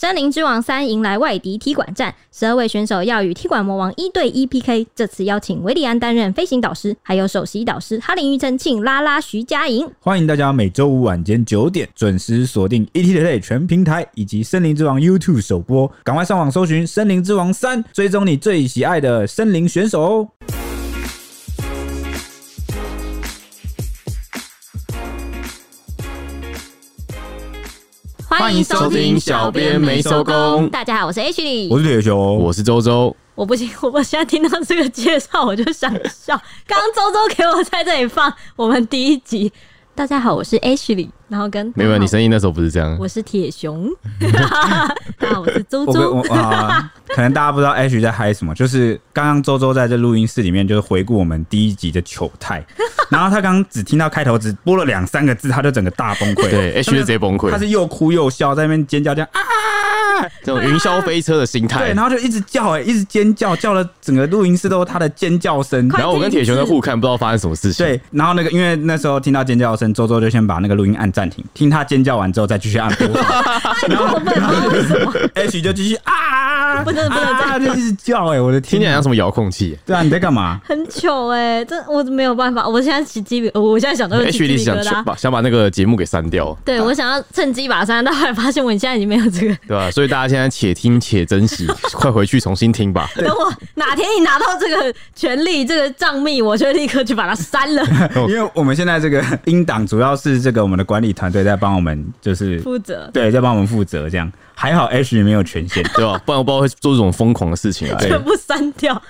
森林之王三迎来外敌踢馆战，十二位选手要与踢馆魔王一对一 PK。这次邀请韦礼安担任飞行导师，还有首席导师哈林、庾澄庆、拉拉、徐佳莹。欢迎大家每周五晚间九点准时锁定 ETtoday 全平台以及森林之王 YouTube 首播，赶快上网搜寻森林之王三，追踪你最喜爱的森林选手哦。欢迎收听小编没收工。大家好，我是 H 李，我是铁雄，我是周周。我不行，我现在听到这个介绍我就想笑。刚刚周周给我在这里放我们第一集。大家好，我是 H 里。然后跟没有，你声音那时候不是这样。我是铁熊，大家好，我是周周。我我啊，可能大家不知道 H 在嗨什么，就是刚刚周周在这录音室里面，就是回顾我们第一集的糗态。然后他刚刚只听到开头，只播了两三个字，他就整个大崩溃。对，H 就直接崩溃。他是又哭又笑，在那边尖叫，这样啊，这种云霄飞车的心态。对，然后就一直叫，哎，一直尖叫，叫了整个录音室都是他的尖叫声。然后我跟铁雄在互看，不知道发生什么事情。对，然后那个因为那时候听到尖叫声，周周就先把那个录音按暂停，听他尖。叫完之后再继续按播放，然后然后为什么 H 就继续啊，不能不能再就一直叫哎，我的天，听起来像什么遥控器？对啊，你在干嘛？很糗哎，这我没有办法，我现在起鸡皮，我现在想到 H 你想把想把那个节目给删掉，对我想要趁机把它删，但后来发现我现在已经没有这个，对吧？所以大家现在且听且珍惜，快回去重新听吧。等我哪天你拿到这个权利这个账密，我就立刻去把它删了。因为我们现在这个音档主要是这个我们的管理团队在帮我们，就是。负责对，在帮我们负责，这样还好。H 没有权限，对吧？不然我不知道会做这种疯狂的事情啊！全部删掉，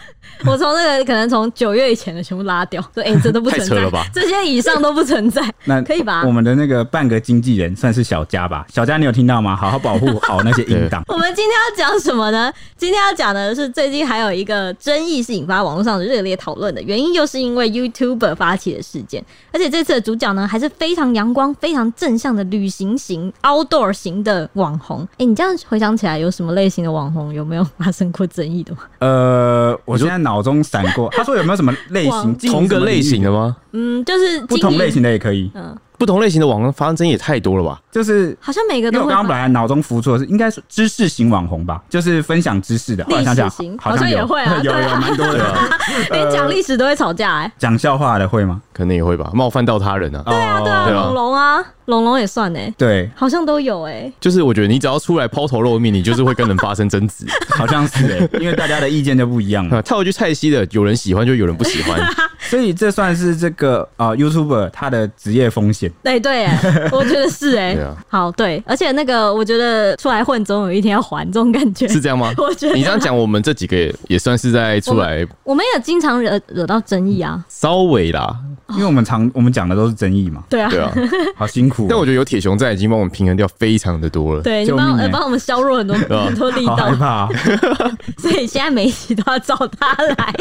我从那个可能从九月以前的全部拉掉，说哎，这都不存在了吧？这些以上都不存在，那可以吧？我们的那个半个经纪人算是小佳吧？小佳，你有听到吗？好好保护好那些音档。我们今天要讲什么呢？今天要讲的是最近还有一个争议是引发网络上的热烈讨论的原因，又是因为 YouTuber 发起的事件，而且这次的主角呢还是非常阳光、非常正向的旅行型。outdoor 型的网红，哎、欸，你这样回想起来，有什么类型的网红有没有发生过争议的吗？呃，我现在脑中闪过，他说有没有什么类型，同个类型的吗？嗯，就是不同类型的也可以。嗯。不同类型的网红发生争议也太多了吧？就是好像每个都。我刚刚本来脑中浮出的是应该是知识型网红吧，就是分享知识的。历史型好像也会啊，有有蛮多的。连讲历史都会吵架哎。讲笑话的会吗？可能也会吧，冒犯到他人啊。对啊对啊，龙龙啊，龙龙也算哎。对，好像都有哎。就是我觉得你只要出来抛头露面，你就是会跟人发生争执。好像是哎，因为大家的意见就不一样了。跳回去蔡西的，有人喜欢就有人不喜欢，所以这算是这个啊 YouTuber 他的职业风险。对对。我觉得是哎、欸，啊、好对，而且那个我觉得出来混总有一天要还，这种感觉。是这样吗？我觉得。你这样讲，我们这几个也也算是在出来，我们也经常惹惹到争议啊，稍微啦，因为我们常我们讲的都是争议嘛，对啊，对啊，好辛苦、喔。但我觉得有铁雄在，已经帮我们平衡掉非常的多了，对，你帮呃帮我们削弱很多很多力道，害怕、喔，所以现在每一期都要找他来，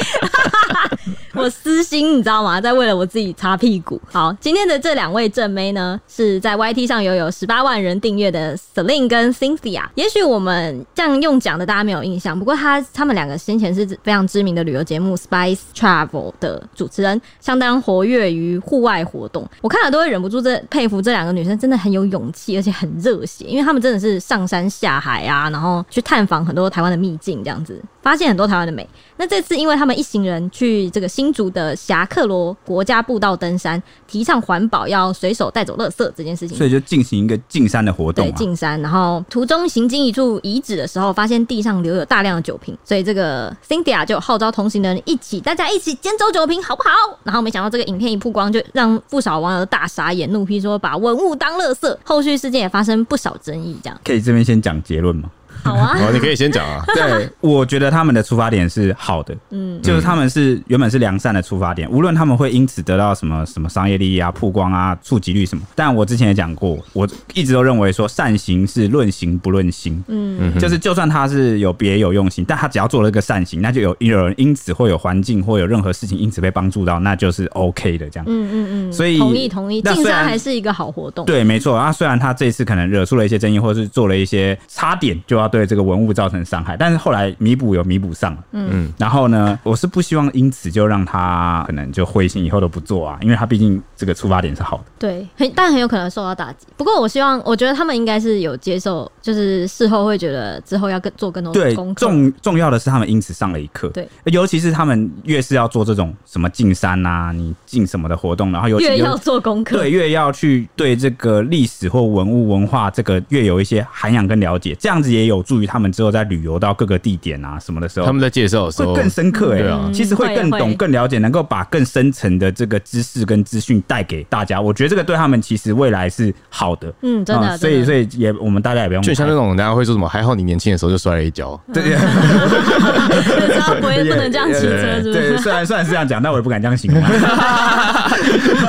我私心你知道吗？在为了我自己擦屁股。好，今天的这两位正妹呢，是在 YT 上有有十八万人订阅的 Celine 跟 Cynthia，也许我们这样用讲的大家没有印象，不过他他们两个先前是非常知名的旅游节目 Spice Travel 的主持人，相当活跃于户外活动。我看了都会忍不住这佩服这两个女生，真的很有勇气，而且很热血，因为他们真的是上山下海啊，然后去探访很多台湾的秘境，这样子发现很多台湾的美。那这次因为他们一行人去这个新竹的霞客罗国家步道登山，提倡环保，要随手带走垃圾这件事情。所以就进行一个进山的活动，对，进山。然后途中行经一处遗址的时候，发现地上留有大量的酒瓶，所以这个 Cynthia 就号召同行的人一起，大家一起捡走酒瓶，好不好？然后没想到这个影片一曝光，就让不少网友大傻眼，怒批说把文物当垃圾。后续事件也发生不少争议，这样可以这边先讲结论吗？好啊，你可以先讲啊。对，我觉得他们的出发点是好的，嗯，就是他们是原本是良善的出发点，无论他们会因此得到什么什么商业利益啊、曝光啊、触及率什么。但我之前也讲过，我一直都认为说善行是论行不论心，嗯，就是就算他是有别有用心，但他只要做了一个善行，那就有有人因此会有环境或有任何事情因此被帮助到，那就是 OK 的这样。嗯嗯嗯，所以同意同意，进山还是一个好活动。对，没错。啊，虽然他这次可能惹出了一些争议，或者是做了一些差点就要。对这个文物造成伤害，但是后来弥补有弥补上，嗯，然后呢，我是不希望因此就让他可能就灰心，以后都不做啊，因为他毕竟这个出发点是好的，对，很但很有可能受到打击。不过我希望，我觉得他们应该是有接受，就是事后会觉得之后要更做更多对功课。重重要的是他们因此上了一课，对，尤其是他们越是要做这种什么进山啊，你进什么的活动，然后尤其越要做功课，对，越要去对这个历史或文物文化这个越有一些涵养跟了解，这样子也有助于他们之后在旅游到各个地点啊什么的时候，他们在介绍的时候会更深刻哎、欸，对啊，其实会更懂、更了解，能够把更深层的这个知识跟资讯带给大家。我觉得这个对他们其实未来是好的，嗯，真的。嗯、所以，所以也我们大家也不用，就像那种大家会说什么，还好你年轻的时候就摔了一跤，对，知道不会不能这样骑车，是不是？对，虽然虽然是这样讲，但我也不敢这样形容。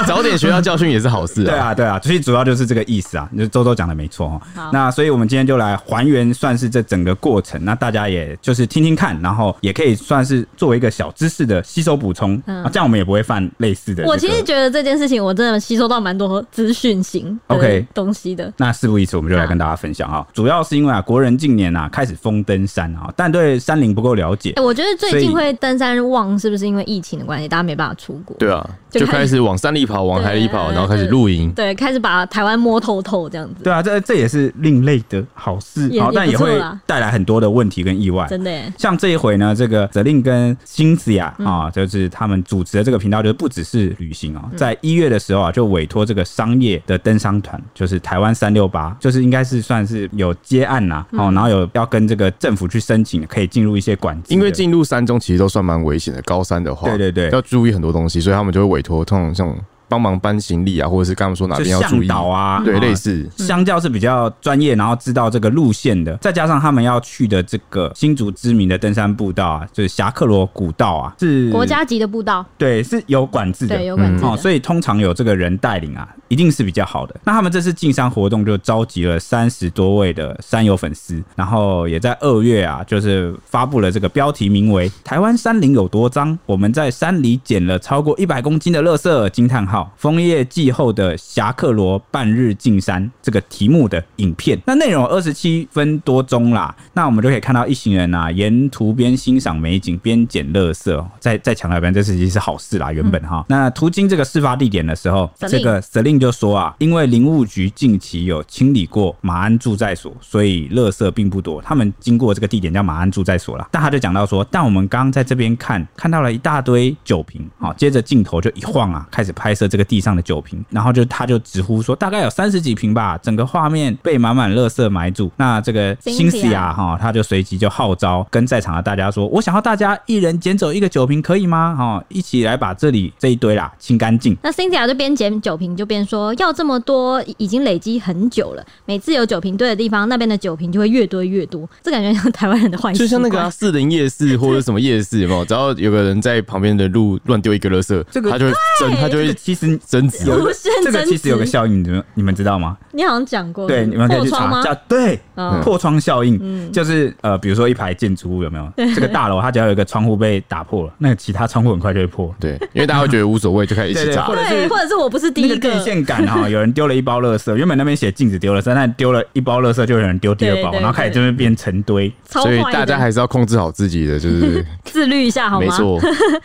早点学到教训也是好事啊。对啊，对啊，所以主要就是这个意思啊。就周周讲的没错哈。那所以我们今天就来还原，算是这整个过程。那大家也就是听听看，然后也可以算是作为一个小知识的吸收补充。嗯，这样我们也不会犯类似的、这个。我其实觉得这件事情，我真的吸收到蛮多资讯型 OK 东西的。Okay, 那事不宜迟，我们就来跟大家分享啊。主要是因为啊，国人近年啊开始疯登山啊，但对山林不够了解。哎，我觉得最近会登山旺，是不是因为疫情的关系？大家没办法出国。对啊，就开始往山里跑，往海里跑，然后开始露营。对，开始把台湾摸透透这样子。对啊，这这也是另类的好事，好，但也会带来很多的问题跟意外。真的耶，像这一回呢，这个 Celine 跟 Cynthia 啊，就是他们主持的这个频道，就是不只是旅行啊，在一月的时候啊，就委托这个商业的登山团，就是台湾三六八，就是应该是算是有接案呐，哦，然后有要跟这个政府去申请，可以进入一些管制。因为进入山中其实都算蛮危险的，高山的话，对对对，要注意很多东西，所以他们就会委托通常像。帮忙搬行李啊，或者是刚刚说哪边要注意。向导啊，对，类似。相较是比较专业，然后知道这个路线的，再加上他们要去的这个新竹知名的登山步道啊，就是侠客罗古道啊，是国家级的步道，对，是有管制的，对，有管制的，哦，所以通常有这个人带领啊，一定是比较好的。那他们这次进山活动就召集了三十多位的山友粉丝，然后也在二月啊，就是发布了这个标题名为“台湾山林有多脏？我们在山里捡了超过一百公斤的垃圾”惊叹号，枫叶季后的侠客罗半日进山这个题目的影片，那内容二十七分多钟啦。那我们就可以看到一行人啊，沿途边欣赏美景边捡垃圾。再再强调一遍，这是其实是好事啦。原本哈，嗯、那途经这个事发地点的时候，这个 Celine 就说啊，因为林务局近期有清理过马鞍驻在所，所以垃圾并不多。他们经过这个地点叫马鞍驻在所啦。但他就讲到说，但我们刚刚在这边看看到了一大堆酒瓶，好，接着镜头就一晃啊，开始拍摄这个地上的酒瓶。然后就他就直呼说，大概有三十几瓶吧，整个画面被满满垃圾埋住。那这个 Cynthia 哈，他就随即就号召跟在场的大家说，我想要大家一人捡走一个酒瓶，可以吗？哈，一起来把这里这一堆啦清干净。那 Cynthia 就边捡酒瓶就边说，要这么多，已经累积很久了。每次有酒瓶堆的地方，那边的酒瓶就会越堆越多。这感觉像台湾人的坏习惯，就像那个四零夜市或者什么夜市，有没有？只要有个人在旁边的路乱丢一个垃圾，这个他就会争，他就会其实争执。这个其实有个效应，你们你们知道吗？你好像讲过，对，你们可以去查，叫对破窗效应，就是呃，比如说一排建筑物有没有？这个大楼它只要有一个窗户被打破了，那其他窗户很快就会破。对，因为大家会觉得无所谓，就开始一起 砸。对，或者是我不是第一个。电线杆哈，有人丢了一包垃圾，原本那边写禁止丢垃圾，但丢了一包垃圾，就有人丢第二包，然后开始这边变成堆。所以大家还是要控制好自己的，就是 自律一下好吗？没错。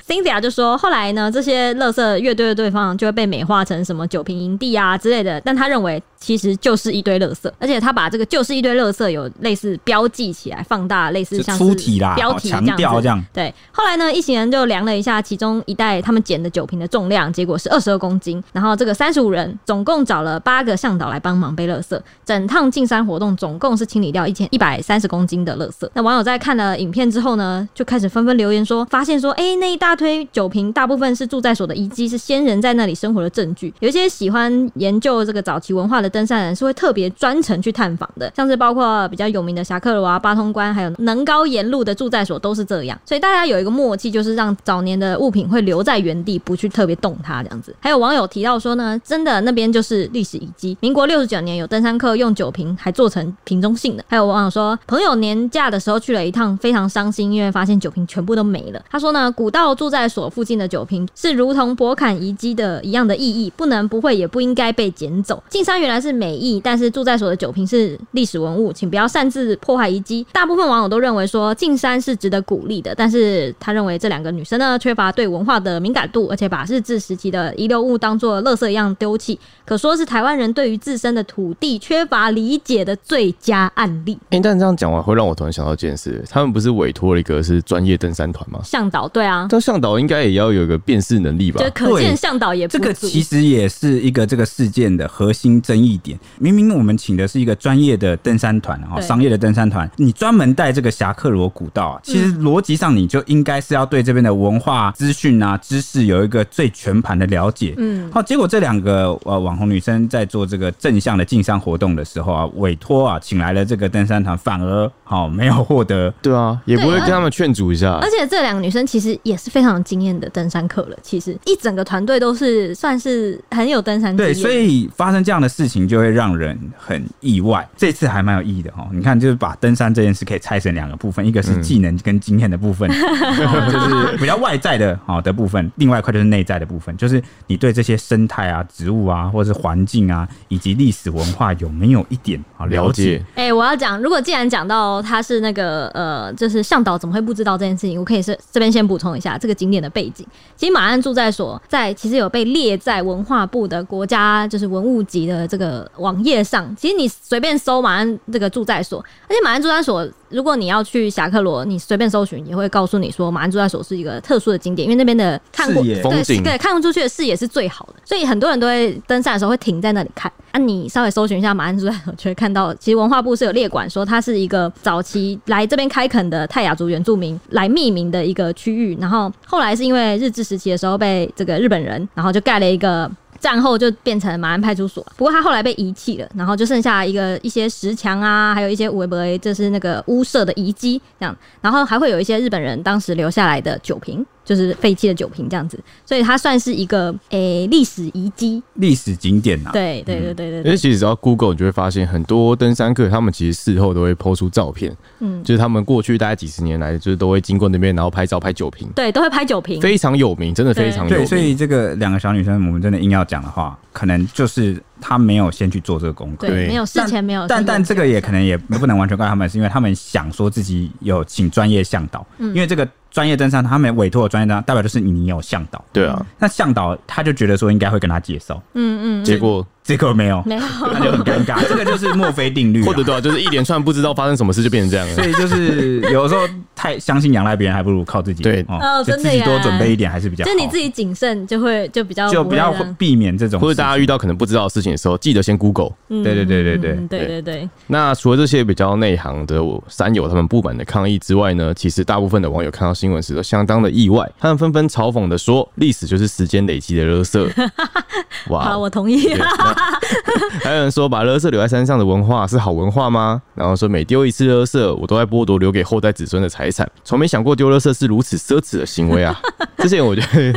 Cynthia 就说，后来呢，这些垃圾越堆的对方就会被美化成什么酒瓶营地啊之类的，但他认为其实就是一堆垃圾，而且他把这个就是一堆垃圾有类似标记起来，放大，类似像粗体啦，标题强调这样。对，后来呢，一行人就量了一下其中一袋他们捡的酒瓶的重量，结果是二十二公斤。然后这个三十五人总共找了八个向导来帮忙背垃圾，整趟进山活动总共是清理掉一千一百三十公斤的垃圾。那网友在看了影片之后呢，就开始纷纷留言说，发现说，哎、欸，那一大堆酒瓶大部分是住在所的遗迹，是先人在那里生活的证据。有一些喜欢研究这个早期文化的登山人是会特别专程去探访的，像是包括比较有名的侠客罗啊、八通关，还有能高沿路的住在所都是这样。所以大家有一个默契，就是让早年的物品会留在原地，不去特别动它这样子。还有网友提到说呢，真的那边就是历史遗迹。民国六十九年有登山客用酒瓶还做成瓶中信的。还有网友说，朋友年假的时候去了一趟，非常伤心，因为发现酒瓶全部都没了。他说呢，古道住在所附近的酒瓶是如同博坎遗迹的一样的意义，不能不会也不应该被捡走。进山原来是是是美意，但是住在所的酒瓶是历史文物，请不要擅自破坏遗迹。大部分网友都认为说进山是值得鼓励的，但是他认为这两个女生呢缺乏对文化的敏感度，而且把日治时期的遗留物当做垃圾一样丢弃，可说是台湾人对于自身的土地缺乏理解的最佳案例。哎、欸，但这样讲完会让我突然想到一件事，他们不是委托了一个是专业登山团吗？向导，对啊，这向导应该也要有一个辨识能力吧？就可见向导也不这个其实也是一个这个事件的核心争议点。明明我们请的是一个专业的登山团啊，商业的登山团，你专门带这个侠客罗古道啊，其实逻辑上你就应该是要对这边的文化资讯啊、知识有一个最全盘的了解。嗯，好，结果这两个呃网红女生在做这个正向的进山活动的时候啊，委托啊请来了这个登山团，反而好没有获得。对啊，也不会跟他们劝阻一下。而且这两个女生其实也是非常有经验的登山客了，其实一整个团队都是算是很有登山。对，所以发生这样的事情就会让人很意外。这次还蛮有意义的哦，你看，就是把登山这件事可以拆成两个部分，一个是技能跟经验的部分，嗯、就是比较外在的好的部分，另外一块就是内在的部分，就是你对这些生态啊、植物啊，或者是环境啊，以及历史文化有没有一点啊了解？哎、欸，我要讲，如果既然讲到他是那个呃，就是向导，怎么会不知道这件事情？我可以是这边先补充一下这个景点的背景。其实马鞍住在所在其实有被列在文化部的国家就是文物级的这个网页上。其实你随便搜马鞍这个住宅所，而且马鞍住宅所，如果你要去侠客罗，你随便搜寻也会告诉你说马鞍住宅所是一个特殊的景点，因为那边的看过野风景，对，看出去的视野是最好的，所以很多人都会登山的时候会停在那里看。啊，你稍微搜寻一下马鞍住宅所，就会看到其实文化部是有列管说它是一个早期来这边开垦的泰雅族原住民来命名的一个区域，然后后来是因为日治时期的时候被这个日本人，然后就盖了一个。战后就变成马鞍派出所，不过他后来被遗弃了，然后就剩下一个一些石墙啊，还有一些围围，这，是那个屋舍的遗迹这样，然后还会有一些日本人当时留下来的酒瓶。就是废弃的酒瓶这样子，所以它算是一个诶历史遗迹、历史景点呐。对对对对对，因为其实只要 Google，你就会发现很多登山客他们其实事后都会 po 出照片，嗯，就是他们过去大概几十年来，就是都会经过那边，然后拍照拍酒瓶。对，都会拍酒瓶，非常有名，真的非常有名。对，所以这个两个小女生，我们真的硬要讲的话，可能就是她没有先去做这个功课，对，没有事前没有。但但这个也可能也不能完全怪他们，是因为他们想说自己有请专业向导，嗯因为这个。专业登山，他们委托的专业登山，代表就是你有向导。对啊，那向导他就觉得说应该会跟他介绍。嗯嗯，结果。这个没有，没有，那就很尴尬。这个就是墨菲定律，或者对，就是一连串不知道发生什么事就变成这样了。所以就是有时候太相信仰赖别人，还不如靠自己。对，哦，真的，自己多准备一点还是比较。就你自己谨慎，就会就比较就比较避免这种。或者大家遇到可能不知道的事情的时候，记得先 Google。嗯，对对对对对对对对。那除了这些比较内行的三友他们不满的抗议之外呢，其实大部分的网友看到新闻时都相当的意外，他们纷纷嘲讽的说：“历史就是时间累积的垃圾。”哇，我同意。还有人说，把垃圾留在山上的文化是好文化吗？然后说，每丢一次垃圾，我都在剥夺留给后代子孙的财产，从没想过丢垃圾是如此奢侈的行为啊！之前我觉得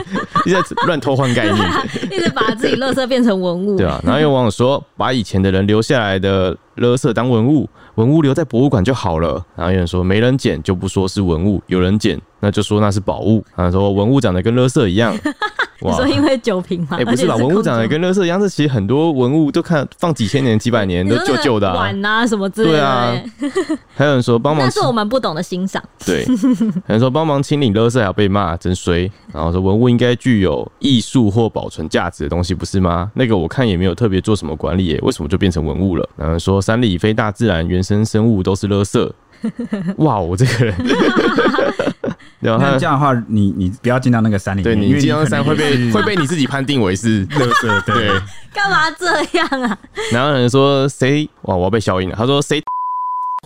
一直在乱偷换概念，一直把自己垃圾变成文物，对啊。然后有网友说，把以前的人留下来的垃圾当文物，文物留在博物馆就好了。然后有人说，没人捡就不说是文物，有人捡那就说那是宝物。他说文物长得跟垃圾一样。你说因为酒瓶吗？哎，不是吧？文物长得跟垃圾一样，这其实很多文物都看放几千年、几百年都旧旧的碗啊什么之类的。对啊，还有人说帮忙，那是我们不懂得欣赏。对，有人说帮忙清理垃圾还要被骂，真衰。然后说文物应该具有艺术或保存价值的东西，不是吗？那个我看也没有特别做什么管理耶，为什么就变成文物了？然后说山里非大自然原生生物都是垃圾。哇，我这个人。然后这样的话，你你不要进到那个山里面，对，你进到山会被会被你自己判定为是 乐色，对。干嘛这样啊？然后有人说谁？哇，我要被消音了。他说谁？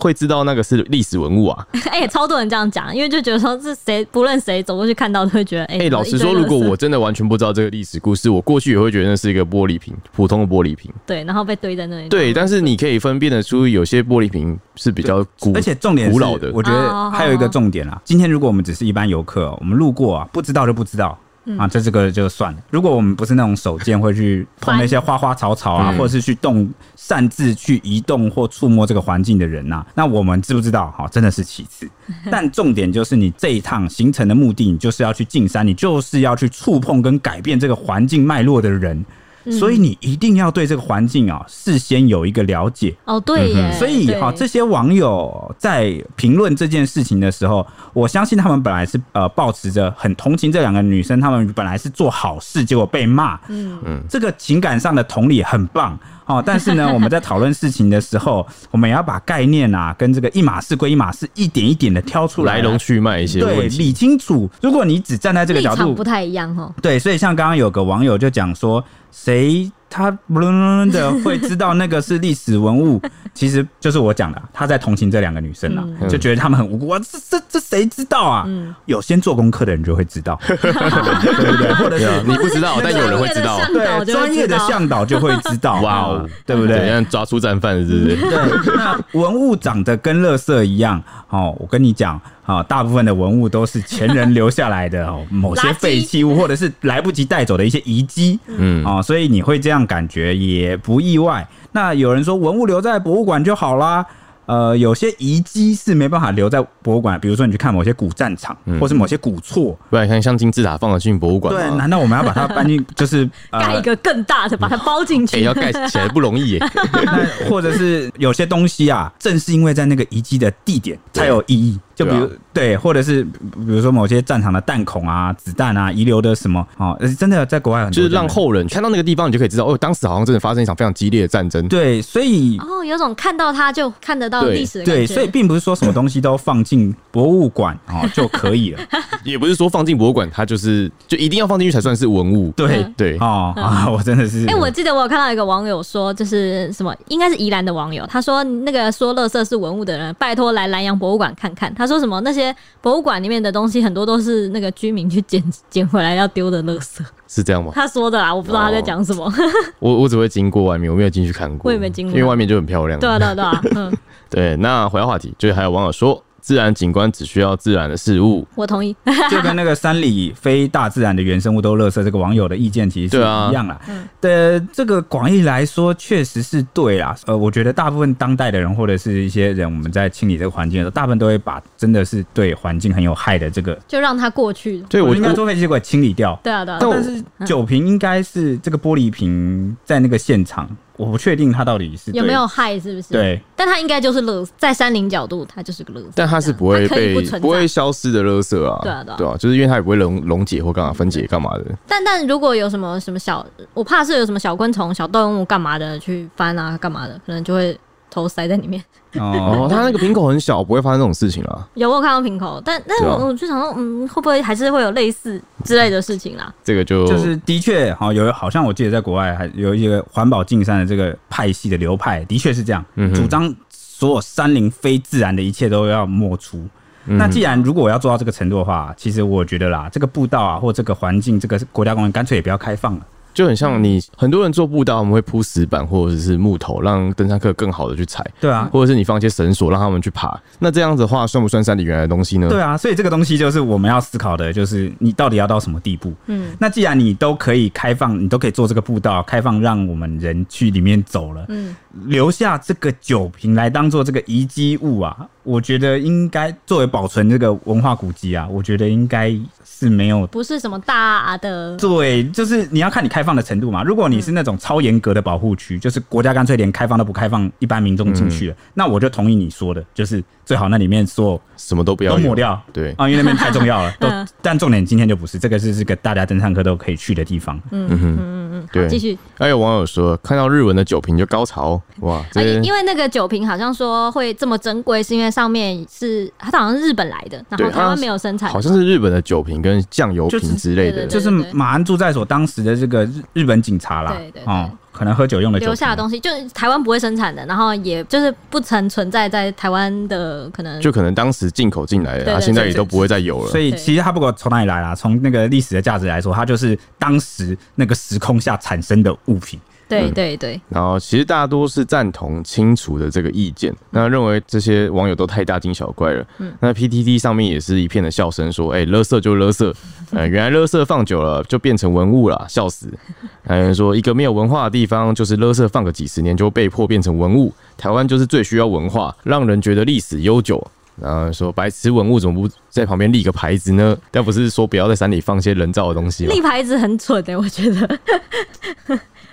会知道那个是历史文物啊？哎、欸，超多人这样讲，因为就觉得说是谁，不论谁走过去看到都会觉得，哎、欸。哎、欸，老实说，如果我真的完全不知道这个历史故事，我过去也会觉得那是一个玻璃瓶，普通的玻璃瓶。对，然后被堆在那里。对，但是你可以分辨得出，有些玻璃瓶是比较古，而且重点古老的。我觉得还有一个重点啊，今天如果我们只是一般游客，我们路过啊，不知道就不知道。啊，这这个就算了。如果我们不是那种手贱，会去碰那些花花草草啊，或者是去动擅自去移动或触摸这个环境的人呐、啊，那我们知不知道？哈，真的是其次。但重点就是你这一趟行程的目的，你就是要去进山，你就是要去触碰跟改变这个环境脉络的人。所以你一定要对这个环境啊事先有一个了解。哦，对耶。所以哈，这些网友在评论这件事情的时候，我相信他们本来是呃抱持着很同情这两个女生，他们本来是做好事，结果被骂。嗯嗯，这个情感上的同理很棒。哦，但是呢，我们在讨论事情的时候，我们也要把概念啊，跟这个一码事归一码事，一点一点的挑出来，来龙去脉一些对，理清楚。如果你只站在这个角度，不太一样哦。对，所以像刚刚有个网友就讲说，谁？他不伦的会知道那个是历史文物，其实就是我讲的，他在同情这两个女生啊，就觉得他们很无辜。这这这谁知道啊？有先做功课的人就会知道，对不对？或者是你不知道，但有人会知道，对，专业的向导就会知道。哇哦，对不对？像抓出战犯是不是？对，那文物长得跟垃圾一样。哦，我跟你讲。啊，大部分的文物都是前人留下来的 哦，某些废弃物或者是来不及带走的一些遗迹，嗯啊，所以你会这样感觉也不意外。那有人说文物留在博物馆就好啦。呃，有些遗迹是没办法留在博物馆，比如说你去看某些古战场，嗯、或是某些古厝，不然看像金字塔放得进博物馆。对，难道我们要把它搬进，就是盖、呃、一个更大的，把它包进去？欸、要盖起来不容易耶。那或者是有些东西啊，正是因为在那个遗迹的地点才有意义。就比如对，啊、对，或者是比如说某些战场的弹孔啊、子弹啊遗留的什么哦，真的在国外很多，就是让后人看到那个地方，你就可以知道哦，当时好像真的发生一场非常激烈的战争。对，所以哦，有种看到它就看得到历史的感觉。对，所以并不是说什么东西都放进博物馆哦 就可以了，也不是说放进博物馆它就是就一定要放进去才算是文物。对对，对哦啊，我真的是哎、欸，我记得我有看到一个网友说，就是什么应该是宜兰的网友，他说那个说乐色是文物的人，拜托来南阳博物馆看看。他说什么那些。博物馆里面的东西很多都是那个居民去捡捡回来要丢的垃圾，是这样吗？他说的啦，我不知道他在讲什么。哦、我我只会经过外面，我没有进去看过。我也没经过，因为外面就很漂亮。对啊对啊对啊，嗯，对。那回到话题，就是还有网友说。自然景观只需要自然的事物，我同意。就跟那个山里非大自然的原生物都垃圾，这个网友的意见其实是一样啦。对，这个广义来说确实是对啦。呃，我觉得大部分当代的人或者是一些人，我们在清理这个环境的时候，大部分都会把真的是对环境很有害的这个，就让它过去。对，我应该坐飞机过来清理掉。对啊，对啊。但是酒瓶应该是这个玻璃瓶在那个现场。我不确定它到底是有没有害，是不是？对，但它应该就是乐，在山林角度，它就是个垃圾。但它是不会被不，不会消失的乐色啊。对啊，对啊，对啊，就是因为它也不会溶溶解或干嘛分解干嘛的。但但如果有什么什么小，我怕是有什么小昆虫、小动物干嘛的去翻啊，干嘛的，可能就会。头塞在里面哦，它那个瓶口很小，不会发生这种事情啦。有我有看到瓶口，但但我我就想说，嗯，会不会还是会有类似之类的事情啦？这个就就是的确，好有好像我记得在国外还有一个环保竞山的这个派系的流派，的确是这样，嗯、主张所有山林非自然的一切都要抹除。嗯、那既然如果我要做到这个程度的话，其实我觉得啦，这个步道啊，或这个环境，这个国家公园，干脆也不要开放了。就很像你很多人做步道，我们会铺石板或者是木头，让登山客更好的去踩。对啊，或者是你放一些绳索让他们去爬。那这样子的话，算不算山里原来的东西呢？对啊，所以这个东西就是我们要思考的，就是你到底要到什么地步？嗯，那既然你都可以开放，你都可以做这个步道，开放让我们人去里面走了，嗯，留下这个酒瓶来当做这个遗迹物啊，我觉得应该作为保存这个文化古迹啊，我觉得应该。是没有，不是什么大的，对，就是你要看你开放的程度嘛。如果你是那种超严格的保护区，就是国家干脆连开放都不开放，一般民众进去了，那我就同意你说的，就是最好那里面所有什么都不要都抹掉，对啊，因为那边太重要了。都，但重点今天就不是这个，是这个大家登山客都可以去的地方。嗯嗯嗯嗯，对。继续。还有网友说，看到日文的酒瓶就高潮，哇！因为那个酒瓶好像说会这么珍贵，是因为上面是它好像是日本来的，然后台湾没有生产，好像是日本的酒瓶跟。酱油瓶之类的，就是马安住在所当时的这个日日本警察啦，对对对，哦，可能喝酒用的留下的东西，就是台湾不会生产的，然后也就是不曾存在在台湾的，可能就可能当时进口进来的，它现在也都不会再有了。所以其实它不管从哪里来啦，从那个历史的价值来说，它就是当时那个时空下产生的物品。对对对，然后其实大多是赞同清除的这个意见，那认为这些网友都太大惊小怪了。嗯，那 PTT 上面也是一片的笑声，说：“哎，垃圾就垃圾，呃，原来垃圾放久了就变成文物了，笑死。”还有人说：“一个没有文化的地方，就是垃圾放个几十年就被迫变成文物。台湾就是最需要文化，让人觉得历史悠久。”然后说：“白痴文物怎么不在旁边立个牌子呢？但不是说不要在山里放些人造的东西吗？”立牌子很蠢的、欸，我觉得。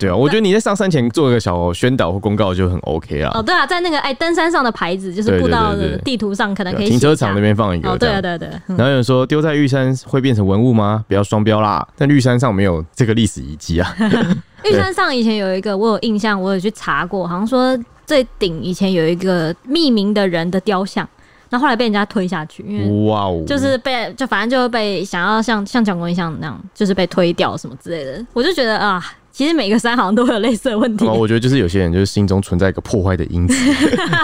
对啊，我觉得你在上山前做一个小宣导或公告就很 OK 啊。哦，对啊，在那个哎登山上的牌子，就是步道的地图上可能可以。停车场那边放一个。哦，对啊，对对。然后有人说丢在玉山会变成文物吗？不要双标啦。但玉山上没有这个历史遗迹啊。玉山上以前有一个，我有印象，我有去查过，好像说最顶以前有一个匿名的人的雕像，然后后来被人家推下去，因为哇哦，就是被就反正就被想要像像蒋公一样那样，就是被推掉什么之类的。我就觉得啊，其实每个山好像都会有类似的问题。我觉得就是有些人就是心中存在一个破坏的因子。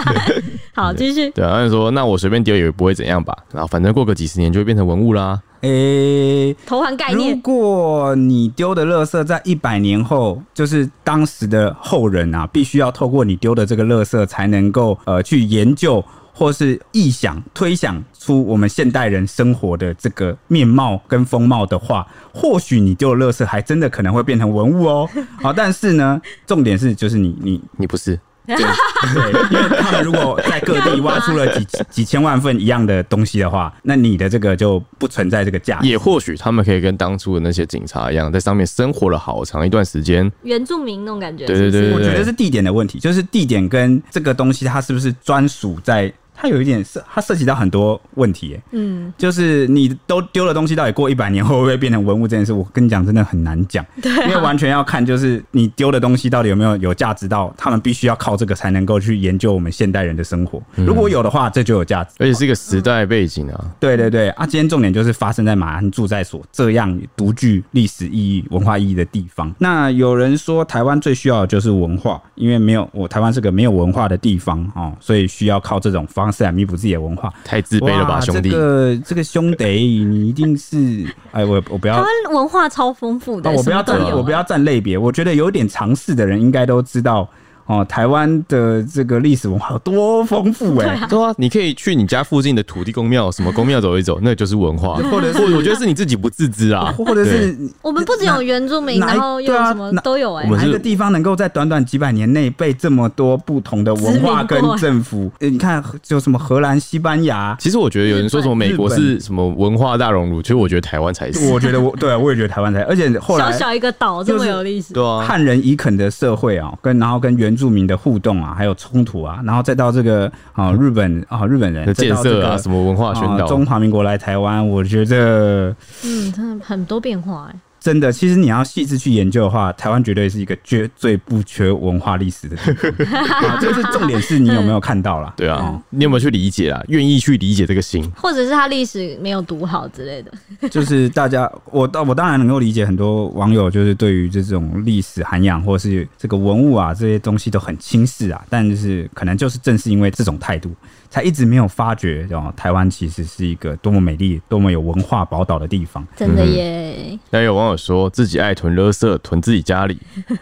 好，继续。对啊，他说那我随便丢也不会怎样吧？然后反正过个几十年就会变成文物啦。诶、欸，投环概念。如果你丢的垃圾在一百年后，就是当时的后人啊，必须要透过你丢的这个垃圾，才能够呃去研究或是臆想、推想出我们现代人生活的这个面貌跟风貌的话，或许你丢的垃圾还真的可能会变成文物哦。好，但是呢，重点是就是你你你不是。对，对，因为他们如果在各地挖出了 几几千万份一样的东西的话，那你的这个就不存在这个价值。也或许他们可以跟当初的那些警察一样，在上面生活了好长一段时间，原住民那种感觉。对对对，对，对，我觉得是地点的问题，就是地点跟这个东西它是不是专属在。它有一点涉，它涉及到很多问题，欸，嗯，就是你都丢了东西，到底过一百年后会不会变成文物这件事，我跟你讲，真的很难讲，对，因为完全要看就是你丢的东西到底有没有有价值到他们必须要靠这个才能够去研究我们现代人的生活，如果有的话，这就有价值，而且是一个时代背景啊，对对对啊，今天重点就是发生在马鞍住在所这样独具历史意义、文化意义的地方。那有人说台湾最需要的就是文化，因为没有我台湾是个没有文化的地方哦，所以需要靠这种方。是来弥补自己的文化，太自卑了吧，兄弟！这个这个兄弟，你一定是 哎，我我不要。他们文化超丰富的，我不要占，我不要占类别。我觉得有点常识的人应该都知道。哦，台湾的这个历史文化有多丰富哎、欸！对啊，你可以去你家附近的土地公庙、什么公庙走一走，那就是文化。或者是我觉得是你自己不自知啊，或者是我们不只有原住民，然后又什么都有哎、欸。哪一个地方能够在短短几百年内被这么多不同的文化跟政府？你看，就什么荷兰、西班牙。其实我觉得有人说什么美国是什么文化大熔炉，其实我觉得台湾才是。我觉得我对啊，我也觉得台湾才。而且后来小小一个岛这么有历史，对啊，汉人移垦的社会啊，跟然后跟原住民的互动。啊，还有冲突啊，然后再到这个啊，日本啊，日本人的建设啊，什么文化宣导，中华民国来台湾，我觉得，嗯，真的很多变化哎。真的，其实你要细致去研究的话，台湾绝对是一个绝最不缺文化历史的地方。啊，就是重点是你有没有看到啦？对啊，嗯、你有没有去理解啊？愿意去理解这个心，或者是他历史没有读好之类的。就是大家，我我当然能够理解很多网友，就是对于这种历史涵养或是这个文物啊这些东西都很轻视啊，但就是可能就是正是因为这种态度。才一直没有发觉，哦，台湾其实是一个多么美丽、多么有文化宝岛的地方。真的耶！那、嗯、有网友说自己爱囤垃圾，囤自己家里。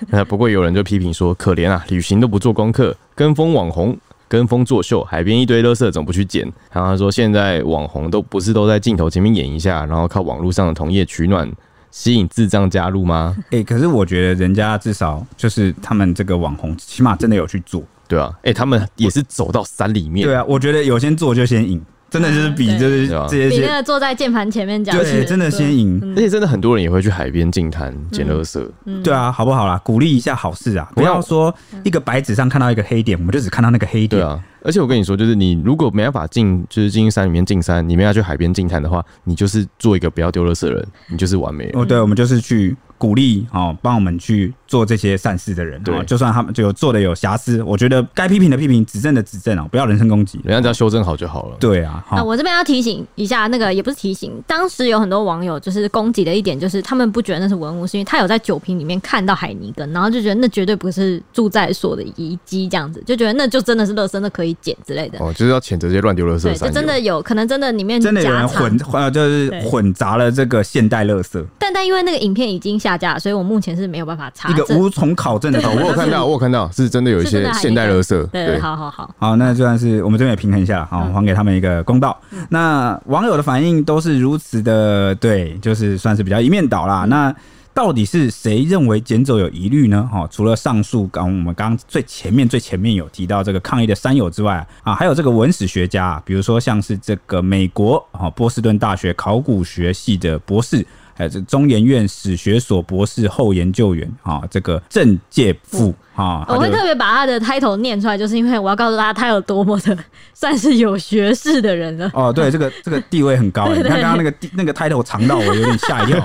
那不过有人就批评说，可怜啊，旅行都不做功课，跟风网红，跟风作秀，海边一堆垃圾总不去捡。然后他说，现在网红都不是都在镜头前面演一下，然后靠网络上的同业取暖，吸引智障加入吗？哎、欸，可是我觉得人家至少就是他们这个网红，起码真的有去做。对啊，哎、欸，他们也是走到山里面。对啊，我觉得有先做就先赢，真的就是比就是这些比那个坐在键盘前面讲，对，真的先赢。而且真的很多人也会去海边净滩捡垃圾。嗯，对啊，好不好啦？鼓励一下好事啊，不要说一个白纸上看到一个黑点，我们就只看到那个黑点。对啊，而且我跟你说，就是你如果没办法进，就是进山里面进山，你们要去海边净滩的话，你就是做一个不要丢垃圾的人，你就是完美。哦，对，我们就是去鼓励哦，帮我们去。做这些善事的人，对，就算他们就做的有瑕疵，我觉得该批评的批评，指正的指正啊，不要人身攻击，人家只要修正好就好了。对啊，那我这边要提醒一下，那个也不是提醒，当时有很多网友就是攻击的一点，就是他们不觉得那是文物，是因为他有在酒瓶里面看到海泥根，然后就觉得那绝对不是住在所的遗迹，这样子就觉得那就真的是垃圾，那可以捡之类的。哦，就是要谴责这些乱丢垃圾。对，就真的有可能真的里面真的有人混，呃，就是混杂了这个现代垃圾。但但因为那个影片已经下架了，所以我目前是没有办法查个无从考。证的，我有看到，我有看到，是真的有一些现代垃圾。对，好好好，好，那就算是我们这边也平衡一下，好，还给他们一个公道。嗯、那网友的反应都是如此的，对，就是算是比较一面倒啦。嗯、那到底是谁认为捡走有疑虑呢？哈，除了上述刚我们刚刚最前面最前面有提到这个抗议的山友之外啊，还有这个文史学家，比如说像是这个美国啊波士顿大学考古学系的博士。哎这中研院史学所博士后研究员啊，这个郑介甫。啊，我会特别把他的 title 念出来，就是因为我要告诉大家他有多么的 算是有学识的人了。哦，对，这个这个地位很高。你看刚刚那个那个 title 长到我有点吓一跳。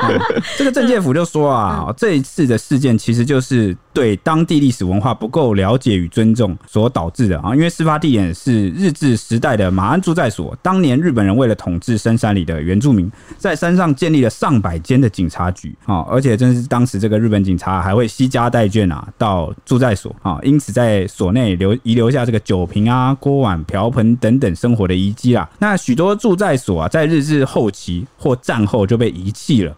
这个政界府就说啊，这一次的事件其实就是对当地历史文化不够了解与尊重所导致的啊。因为事发地点是日治时代的马鞍驻在所，当年日本人为了统治深山里的原住民，在山上建立了上百间的警察局啊，而且真是当时这个日本警察还会惜家带眷啊到。到住在所啊，因此在所内留遗留下这个酒瓶啊、锅碗瓢盆等等生活的遗迹啊。那许多住在所啊，在日治后期或战后就被遗弃了。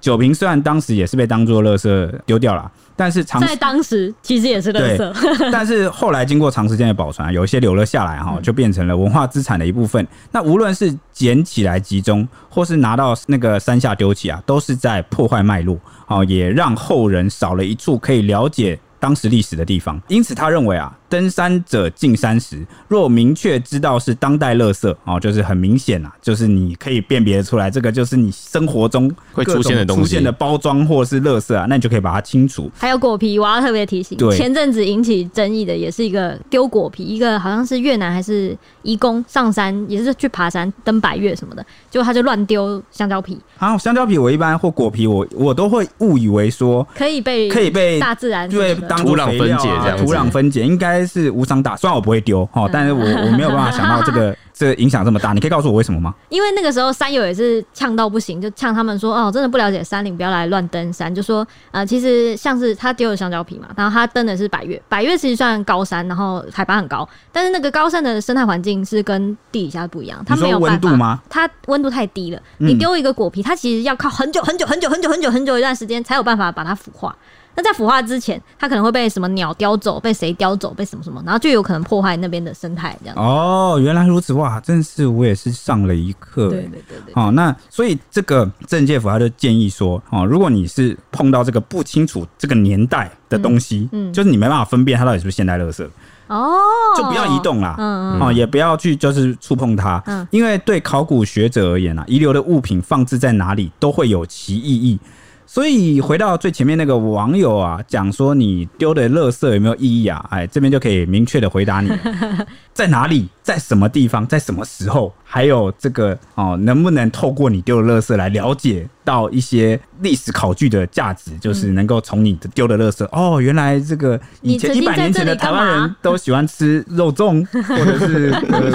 酒瓶虽然当时也是被当做垃圾丢掉了，但是长在当时其实也是垃圾。但是后来经过长时间的保存，有一些留了下来哈，就变成了文化资产的一部分。那无论是捡起来集中，或是拿到那个山下丢弃啊，都是在破坏脉络，哦，也让后人少了一处可以了解当时历史的地方，因此他认为啊。登山者进山时，若明确知道是当代垃圾哦，就是很明显啦，就是你可以辨别出来，这个就是你生活中会出现的东西，出现的包装或是垃圾啊，那你就可以把它清除。还有果皮，我要特别提醒，前阵子引起争议的也是一个丢果皮，一个好像是越南还是移工上山，也是去爬山登百岳什么的，结果他就乱丢香蕉皮。啊，香蕉皮我一般或果皮我我都会误以为说可以被可以被大自然对当土壤分解这样，土壤分解应该。是无伤大，虽然我不会丢哈，但是我我没有办法想到这个。这个影响这么大，你可以告诉我为什么吗？因为那个时候山友也是呛到不行，就呛他们说：“哦，真的不了解山林，不要来乱登山。”就说呃，其实像是他丢了香蕉皮嘛，然后他登的是百岳，百岳其实算高山，然后海拔很高，但是那个高山的生态环境是跟地底下不一样，它没有温度吗？它温度太低了，你丢一个果皮，它其实要靠很久很久很久很久很久很久一段时间才有办法把它腐化。那在腐化之前，它可能会被什么鸟叼走，被谁叼走，被什么什么，然后就有可能破坏那边的生态这样。哦，原来如此哇！真是我也是上了一课。对对对对。好，那所以这个政界府他就建议说，哦，如果你是碰到这个不清楚这个年代的东西，嗯，嗯就是你没办法分辨它到底是不是现代垃圾，哦，就不要移动啦，嗯嗯，哦，也不要去就是触碰它，嗯，因为对考古学者而言啊，遗留的物品放置在哪里都会有其意义。所以回到最前面那个网友啊，讲说你丢的垃圾有没有意义啊？哎，这边就可以明确的回答你，在哪里，在什么地方，在什么时候，还有这个哦，能不能透过你丢的垃圾来了解到一些历史考据的价值？就是能够从你的丢的垃圾哦，原来这个以前一百年前的台湾人都喜欢吃肉粽，或者是呃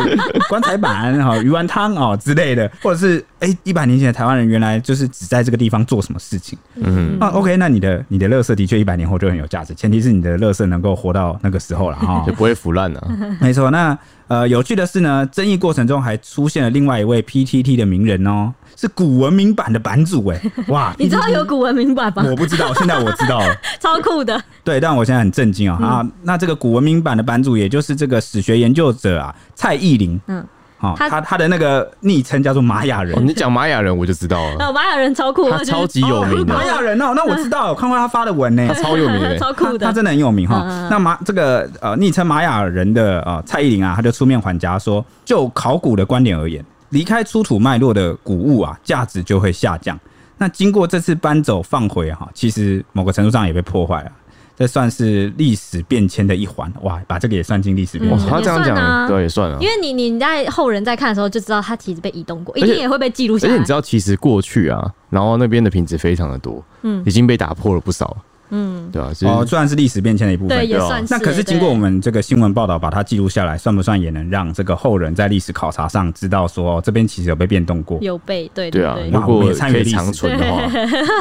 棺材板哈鱼丸汤哦之类的，或者是哎一百年前的台湾人原来就是只在这个地方做什么事情？嗯啊，OK，那你的你的垃圾的确一百年后就很有价值，前提是你的垃圾能够活到那个时候了哈，就不会腐烂了。没错，那。呃，有趣的是呢，争议过程中还出现了另外一位 PTT 的名人哦，是古文明版的版主哎，哇！你知道有古文明版吗？我不知道，现在我知道了，超酷的。对，但我现在很震惊啊、嗯、啊！那这个古文明版的版主，也就是这个史学研究者啊，蔡依林，嗯。哦，他他的那个昵称叫做玛雅人。你讲玛雅人，我就知道了。玛雅人超酷，他超级有名的。玛雅人哦，那我知道，我看过他发的文呢，他超有名的，超酷的，他真的很有名哈。那玛这个呃昵称玛雅人的呃蔡依林啊，他就出面还价说，就考古的观点而言，离开出土脉络的古物啊，价值就会下降。那经过这次搬走放回哈，其实某个程度上也被破坏了。这算是历史变迁的一环哇，把这个也算进历史变迁。他这样讲，对，也算了。因为你你在后人在看的时候，就知道他其实被移动过，一定也会被记录下来。而且你知道，其实过去啊，然后那边的品质非常的多，嗯，已经被打破了不少。嗯，对啊，哦，算是历史变迁的一部分，对，也算是。那可是经过我们这个新闻报道，把它记录下来，算不算也能让这个后人在历史考察上知道说，哦这边其实有被变动过？有被，对对啊。如果参与长存的话，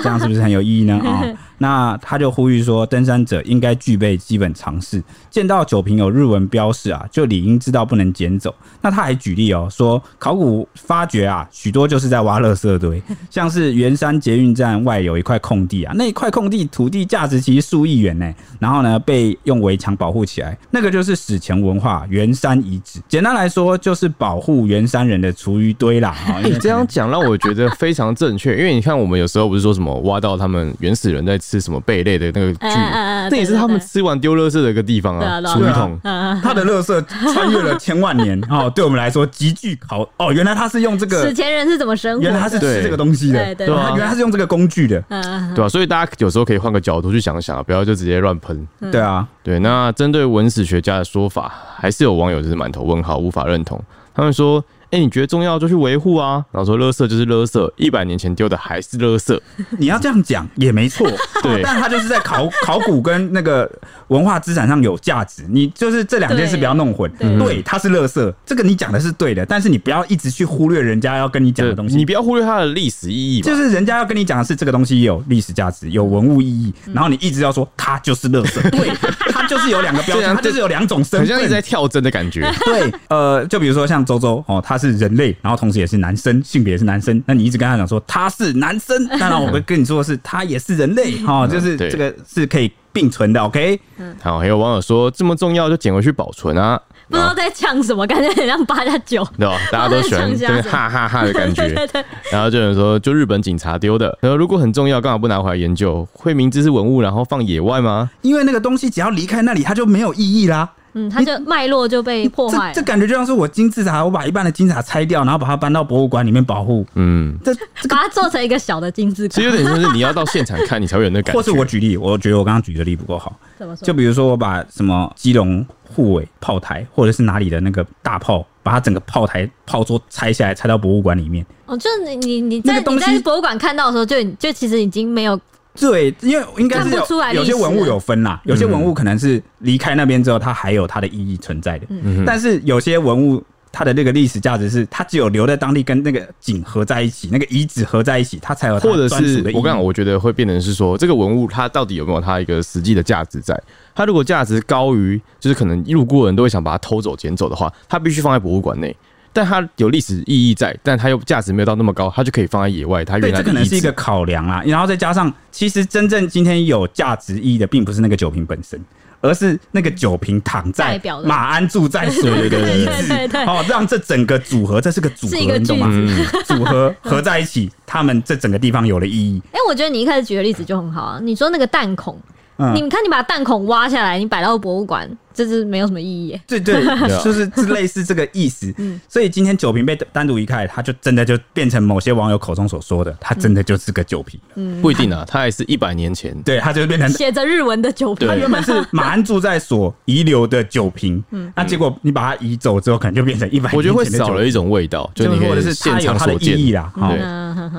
这样是不是很有意义呢？啊，那他就呼吁说，登山者应该具备基本常识，见到酒瓶有日文标示啊，就理应知道不能捡走。那他还举例哦，说考古发掘啊，许多就是在挖垃圾堆，像是圆山捷运站外有一块空地啊，那一块空地土地价。价值其实数亿元呢。然后呢，被用围墙保护起来，那个就是史前文化圆山遗址。简单来说，就是保护圆山人的厨余堆啦。你这样讲让我觉得非常正确，因为你看，我们有时候不是说什么挖到他们原始人在吃什么贝类的那个具，那也是他们吃完丢垃圾的一个地方啊，厨余桶。他的垃圾穿越了千万年哦，对我们来说极具考哦，原来他是用这个史前人是怎么生活？原来他是吃这个东西的，对吧？原来他是用这个工具的，对吧？所以大家有时候可以换个角度去想想，不要就直接乱喷。对啊，对。那针对文史学家的说法，还是有网友就是满头问号，无法认同。他们说。哎、欸，你觉得重要就去维护啊，然后说垃圾就是垃圾，一百年前丢的还是垃圾。你要这样讲也没错，对，但他就是在考 考古跟那个文化资产上有价值，你就是这两件事不要弄混。对，对，它是垃圾，这个你讲的是对的，但是你不要一直去忽略人家要跟你讲的东西，你不要忽略它的历史意义。就是人家要跟你讲的是这个东西有历史价值、有文物意义，然后你一直要说它就是垃圾，对，它就是有两个标准，它就是有两种身份，好像一直在跳针的感觉。对，呃，就比如说像周周哦，他。是人类，然后同时也是男生，性别也是男生。那你一直跟他讲说他是男生，当然我会跟你说的是他也是人类，哈，就是这个是可以并存的。OK，好，还有网友说这么重要就捡回去保存啊，不知道在呛什么，感觉很像八加九，对吧？大家都喜欢这个 哈哈哈的感觉。对对对。然后就有人说，就日本警察丢的，然后如果很重要，干嘛不拿回来研究？会明知是文物，然后放野外吗？因为那个东西只要离开那里，它就没有意义啦。嗯，它就脉络就被破坏。这感觉就像是我金字塔，我把一半的金字塔拆掉，然后把它搬到博物馆里面保护。嗯，这把它做成一个小的金字塔。其实有点像是你要到现场看，你才会有那感觉。或是我举例，我觉得我刚刚举的例不够好。怎么说？就比如说我把什么基隆护卫炮台，或者是哪里的那个大炮，把它整个炮台炮桌拆下来，拆到博物馆里面。哦，就是你你你在你在博物馆看到的时候就，就就其实已经没有。对，因为应该是有有些文物有分啦，有些文物可能是离开那边之后，它还有它的意义存在的。嗯，但是有些文物它的那个历史价值是，它只有留在当地跟那个景合在一起，那个遗址合在一起，它才有它的意。或者是我刚刚我觉得会变成是说，这个文物它到底有没有它一个实际的价值在？它如果价值高于，就是可能路过人都会想把它偷走捡走的话，它必须放在博物馆内。但它有历史意义在，但它又价值没有到那么高，它就可以放在野外。它原来这可能是一个考量啊，然后再加上，其实真正今天有价值意义的，并不是那个酒瓶本身，而是那个酒瓶躺在马鞍柱在水的位置，哦，让这整个组合，这是个组合，你懂吗？组合合在一起，他们这整个地方有了意义。哎，我觉得你一开始举的例子就很好啊，你说那个弹孔。嗯、你们看，你把弹孔挖下来，你摆到博物馆，这是没有什么意义。对对，就是类似这个意思。嗯，所以今天酒瓶被单独移开，它就真的就变成某些网友口中所说的，它真的就是个酒瓶。嗯，不一定啊，它还是一百年前，对，它就变成写着日文的酒瓶。它原本是马鞍住在所遗留的酒瓶，嗯，那结果你把它移走之后，可能就变成一百年前的酒瓶。我觉得会少了一种味道，就你或者是现场所见啦。对，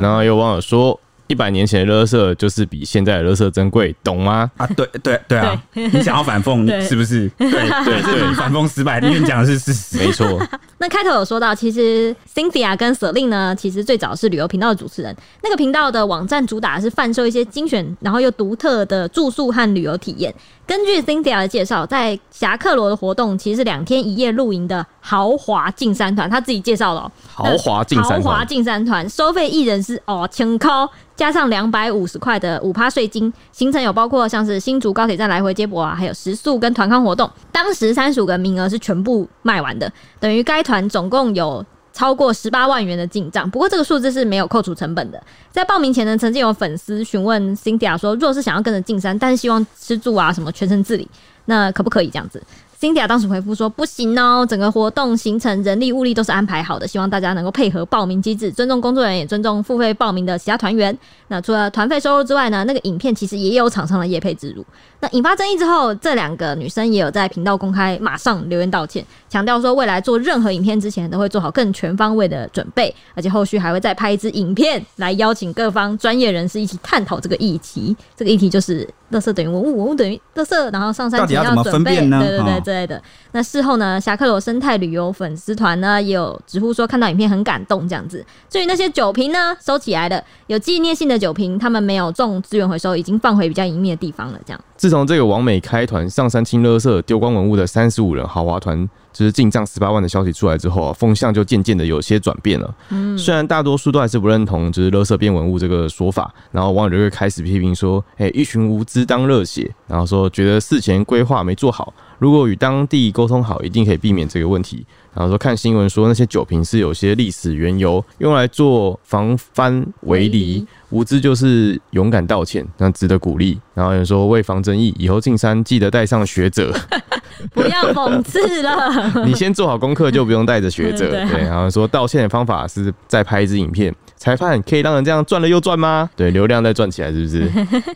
然后有网友说。一百年前的垃圾就是比现在的垃圾珍贵，懂吗？啊，对对对啊！你想要反讽 是不是？对 对对，反讽失败，因为你讲的是事实，没错。那开头有说到，其实 Cynthia 跟 Celine 呢，其实最早是旅游频道的主持人。那个频道的网站主打的是贩售一些精选，然后又独特的住宿和旅游体验。根据 Cynthia 的介绍，在侠客罗的活动其实是两天一夜露营的豪华进山团，他自己介绍了豪华进山团，豪华进山团收费一人是哦，千扣加上两百五十块的五趴税金，行程有包括像是新竹高铁站来回接驳啊，还有食宿跟团康活动。当时三十五个名额是全部卖完的，等于该团总共有。超过十八万元的进账，不过这个数字是没有扣除成本的。在报名前呢，曾经有粉丝询问 Cynthia 说，若是想要跟着进山，但是希望吃住啊什么全程自理，那可不可以这样子？Cynthia 当时回复说：“不行哦，整个活动行程、人力物力都是安排好的，希望大家能够配合报名机制，尊重工作人员，也尊重付费报名的其他团员。那除了团费收入之外呢，那个影片其实也有厂商的业配植入。那引发争议之后，这两个女生也有在频道公开马上留言道歉，强调说未来做任何影片之前都会做好更全方位的准备，而且后续还会再拍一支影片来邀请各方专业人士一起探讨这个议题。这个议题就是。”垃圾等于文物，文物等于垃圾，然后上山前要准备，对对对之类的。那事后呢，侠客罗生态旅游粉丝团呢也有直呼说看到影片很感动这样子。至于那些酒瓶呢，收起来的有纪念性的酒瓶，他们没有重资源回收，已经放回比较隐秘的地方了。这样。自从这个王美开团上山清垃圾、丢光文物的三十五人豪华团就是进账十八万的消息出来之后啊，风向就渐渐的有些转变了。嗯，虽然大多数都还是不认同就是垃圾变文物这个说法，然后网友就会开始批评说，哎、欸，一群无知当热血，然后说觉得事前规划没做好，如果与当地沟通好，一定可以避免这个问题。然后说看新闻说那些酒瓶是有些历史缘由，用来做防翻围篱，无知就是勇敢道歉，那值得鼓励。然后有人说为防争议，以后进山记得带上学者。不要讽刺了，你先做好功课就不用带着学者。对，然后说道歉的方法是再拍一支影片。裁判可以让人这样赚了又赚吗？对，流量再赚起来是不是？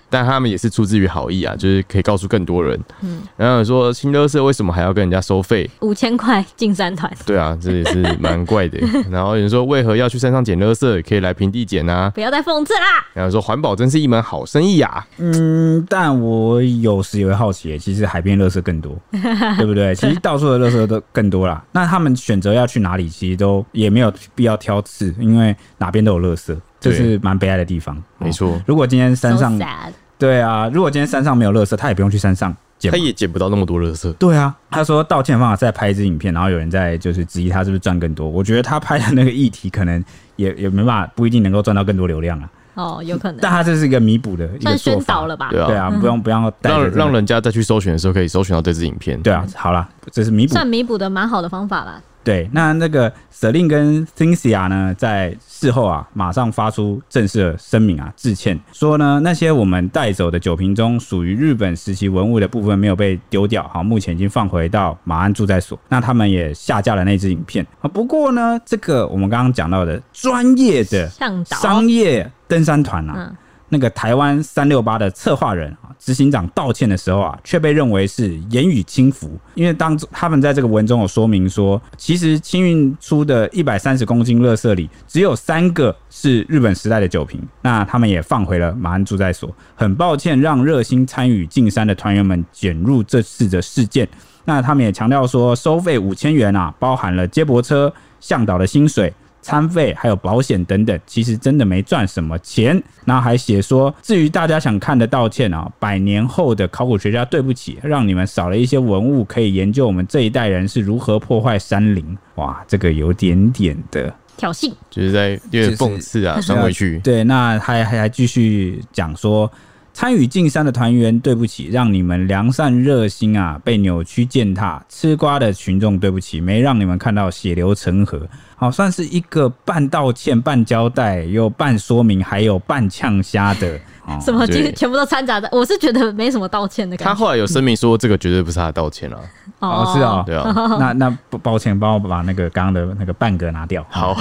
但他们也是出自于好意啊，就是可以告诉更多人。嗯，然后说新乐社为什么还要跟人家收费？五千块进山团。对啊，这也是蛮怪的。然后有人说为何要去山上捡垃圾？可以来平地捡啊！不要再讽刺啦。然后说环保真是一门好生意啊。嗯，但我有时也会好奇，其实海边垃圾更多，对不对？其实到处的垃圾都更多啦。那他们选择要去哪里，其实都也没有必要挑刺，因为哪边都有垃圾，这是蛮悲哀的地方。没错，如果今天山上，so、对啊，如果今天山上没有垃圾，他也不用去山上捡，他也捡不到那么多垃圾。对啊，他说道歉方法再拍一支影片，然后有人在就是质疑他是不是赚更多。我觉得他拍的那个议题可能也也没办法，不一定能够赚到更多流量啊。哦，有可能。但他这是一个弥补的一个做法了吧？对啊，对啊，不用不用让让人家再去搜寻的时候可以搜寻到这支影片。对啊，好啦，这是弥补，算弥补的蛮好的方法啦。对，那那个 Celine 跟 Cynthia 呢，在事后啊，马上发出正式的声明啊，致歉，说呢，那些我们带走的酒瓶中属于日本时期文物的部分没有被丢掉，好，目前已经放回到马鞍住在所。那他们也下架了那支影片啊。不过呢，这个我们刚刚讲到的专业的商业登山团啊。那个台湾三六八的策划人啊，执行长道歉的时候啊，却被认为是言语轻浮，因为当他们在这个文中有说明说，其实清运出的一百三十公斤垃圾里，只有三个是日本时代的酒瓶，那他们也放回了马鞍住在所。很抱歉让热心参与进山的团员们卷入这次的事件。那他们也强调说，收费五千元啊，包含了接驳车、向导的薪水。餐费还有保险等等，其实真的没赚什么钱。然后还写说，至于大家想看的道歉啊，百年后的考古学家，对不起，让你们少了一些文物可以研究我们这一代人是如何破坏山林。哇，这个有点点的挑衅，就是在有点讽刺啊，转回去。对，那还还还继续讲说。参与进山的团员，对不起，让你们良善热心啊被扭曲践踏；吃瓜的群众，对不起，没让你们看到血流成河。好，算是一个半道歉、半交代、又半说明，还有半呛虾的。什么？其实全部都掺杂在。我是觉得没什么道歉的感觉。他后来有声明说，这个绝对不是他的道歉了。哦，是啊，对啊。那那抱歉，帮我把那个刚刚的那个半格拿掉。好。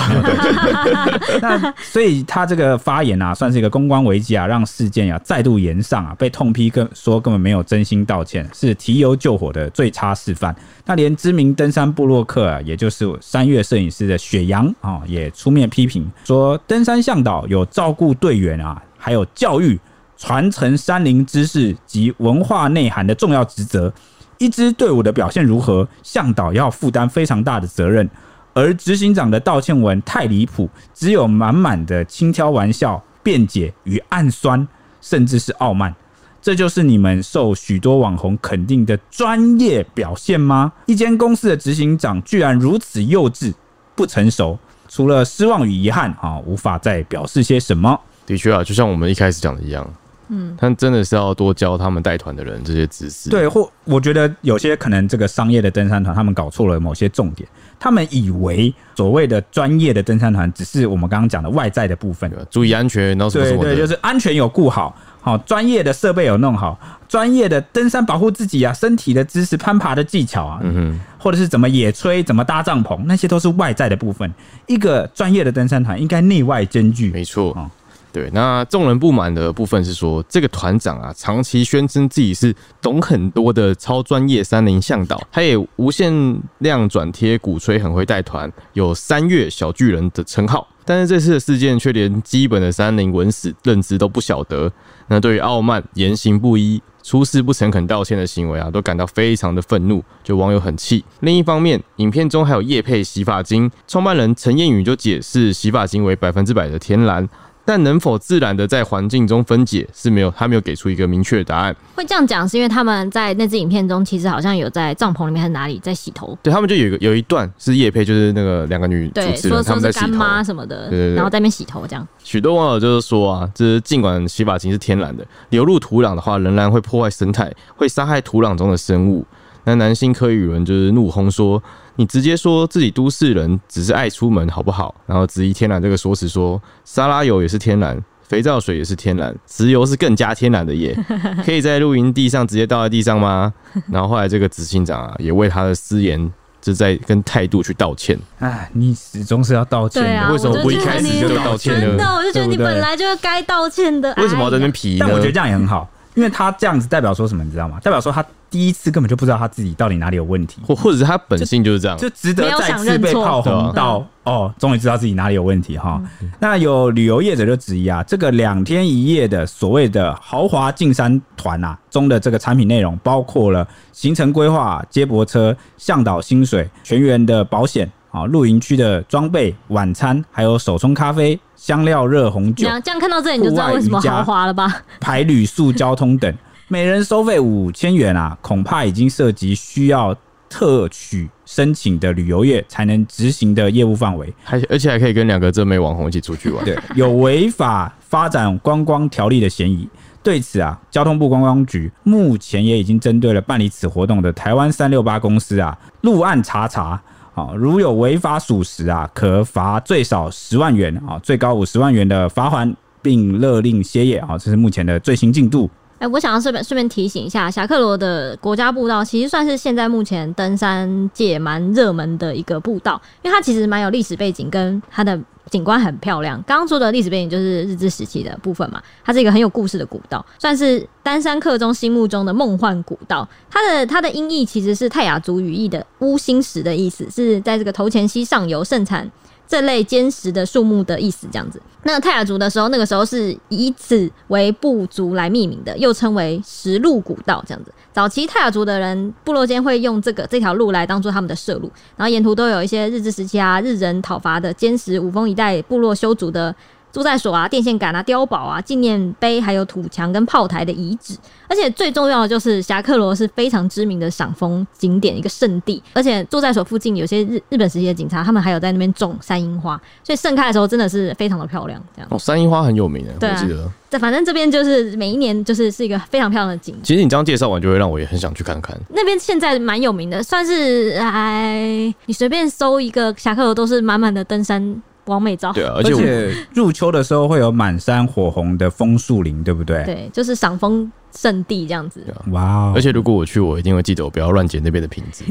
那所以他这个发言啊，算是一个公关危机啊，让事件啊再度延上啊，被痛批跟说根本没有真心道歉，是提油救火的最差示范。那连知名登山部落客啊，也就是山岳摄影师的雪阳啊，也出面批评说，登山向导有照顾队员啊。还有教育、传承山林知识及文化内涵的重要职责。一支队伍的表现如何，向导要负担非常大的责任。而执行长的道歉文太离谱，只有满满的轻佻玩笑、辩解与暗酸，甚至是傲慢。这就是你们受许多网红肯定的专业表现吗？一间公司的执行长居然如此幼稚、不成熟，除了失望与遗憾啊，无法再表示些什么。的确啊，就像我们一开始讲的一样，嗯，他真的是要多教他们带团的人这些知识。对，或我觉得有些可能这个商业的登山团，他们搞错了某些重点，他们以为所谓的专业的登山团只是我们刚刚讲的外在的部分，注意安全，然后什么什么的，对对，就是安全有顾好，好专业的设备有弄好，专业的登山保护自己啊，身体的知识、攀爬的技巧啊，嗯哼，或者是怎么野炊、怎么搭帐篷，那些都是外在的部分。一个专业的登山团应该内外兼具，没错啊。对，那众人不满的部分是说，这个团长啊，长期宣称自己是懂很多的超专业山林向导，他也无限量转贴鼓吹很会带团，有三月小巨人的称号。但是这次的事件却连基本的山林文史认知都不晓得，那对于傲慢、言行不一、出事不诚恳道歉的行为啊，都感到非常的愤怒，就网友很气。另一方面，影片中还有叶配洗发精，创办人陈彦宇就解释，洗发精为百分之百的天然。但能否自然的在环境中分解是没有，他没有给出一个明确的答案。会这样讲是因为他们在那支影片中，其实好像有在帐篷里面还是哪里在洗头。对，他们就有一个有一段是叶佩，就是那个两个女主持人他们在洗头，干妈什么的，对对对，然后在那边洗头这样。许多网友就是说啊，就是尽管洗发精是天然的，流入土壤的话，仍然会破坏生态，会伤害土壤中的生物。那男性柯宇伦就是怒轰说：“你直接说自己都市人只是爱出门好不好？”然后质疑天然这个说辞，说沙拉油也是天然，肥皂水也是天然，石油是更加天然的耶，可以在露营地上直接倒在地上吗？然后后来这个执行长啊，也为他的私言就在跟态度去道歉。哎，你始终是要道歉的，啊、为什么不一开始就道歉呢？真的，我就觉得你本来就该道歉的。为什么要在那边皮呢？但我觉得这样也很好。因为他这样子代表说什么，你知道吗？代表说他第一次根本就不知道他自己到底哪里有问题，或或者是他本性就是这样，就，就值得再次被炮轰到哦，终于知道自己哪里有问题哈。那有旅游业者就质疑啊，这个两天一夜的所谓的豪华进山团啊中的这个产品内容，包括了行程规划、接驳车、向导薪水、全员的保险啊、露营区的装备、晚餐，还有手冲咖啡。香料热红酒，这样看到这里你就知道为什么豪华了吧？排旅宿交通等，每人收费五千元啊，恐怕已经涉及需要特许申请的旅游业才能执行的业务范围，还而且还可以跟两个正妹网红一起出去玩，对，有违法发展观光条例的嫌疑。对此啊，交通部观光局目前也已经针对了办理此活动的台湾三六八公司啊，入案查查。好，如有违法属实啊，可罚最少十万元啊，最高五十万元的罚锾，并勒令歇业啊。这是目前的最新进度。哎、我想要顺便顺便提醒一下，侠客罗的国家步道其实算是现在目前登山界蛮热门的一个步道，因为它其实蛮有历史背景，跟它的。景观很漂亮，刚刚说的历史背景就是日治时期的部分嘛。它是一个很有故事的古道，算是丹山客中心目中的梦幻古道。它的它的音译其实是泰雅族语义的“乌心石”的意思，是在这个头前溪上游盛产这类坚实的树木的意思，这样子。那泰雅族的时候，那个时候是以此为部族来命名的，又称为石路古道，这样子。早期泰雅族的人部落间会用这个这条路来当做他们的社路，然后沿途都有一些日治时期啊日人讨伐的坚实五峰一带部落修筑的。住在所啊、电线杆啊、碉堡啊、纪念碑，还有土墙跟炮台的遗址，而且最重要的就是侠客罗是非常知名的赏枫景点，一个圣地。而且住在所附近有些日日本时期的警察，他们还有在那边种山樱花，所以盛开的时候真的是非常的漂亮。这样哦，山樱花很有名的，啊、我记得。这反正这边就是每一年就是是一个非常漂亮的景。其实你这样介绍完，就会让我也很想去看看。那边现在蛮有名的，算是哎，你随便搜一个侠客罗都是满满的登山。完美照，对啊，而且入秋的时候会有满山火红的枫树林，对不对？对，就是赏枫圣地这样子。哇 Wow，而且如果我去，我一定会记得我不要乱捡那边的瓶子。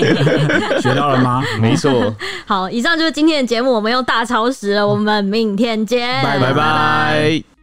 学到了吗？没错。好，以上就是今天的节目，我们又大超时了，我们明天见，拜拜拜。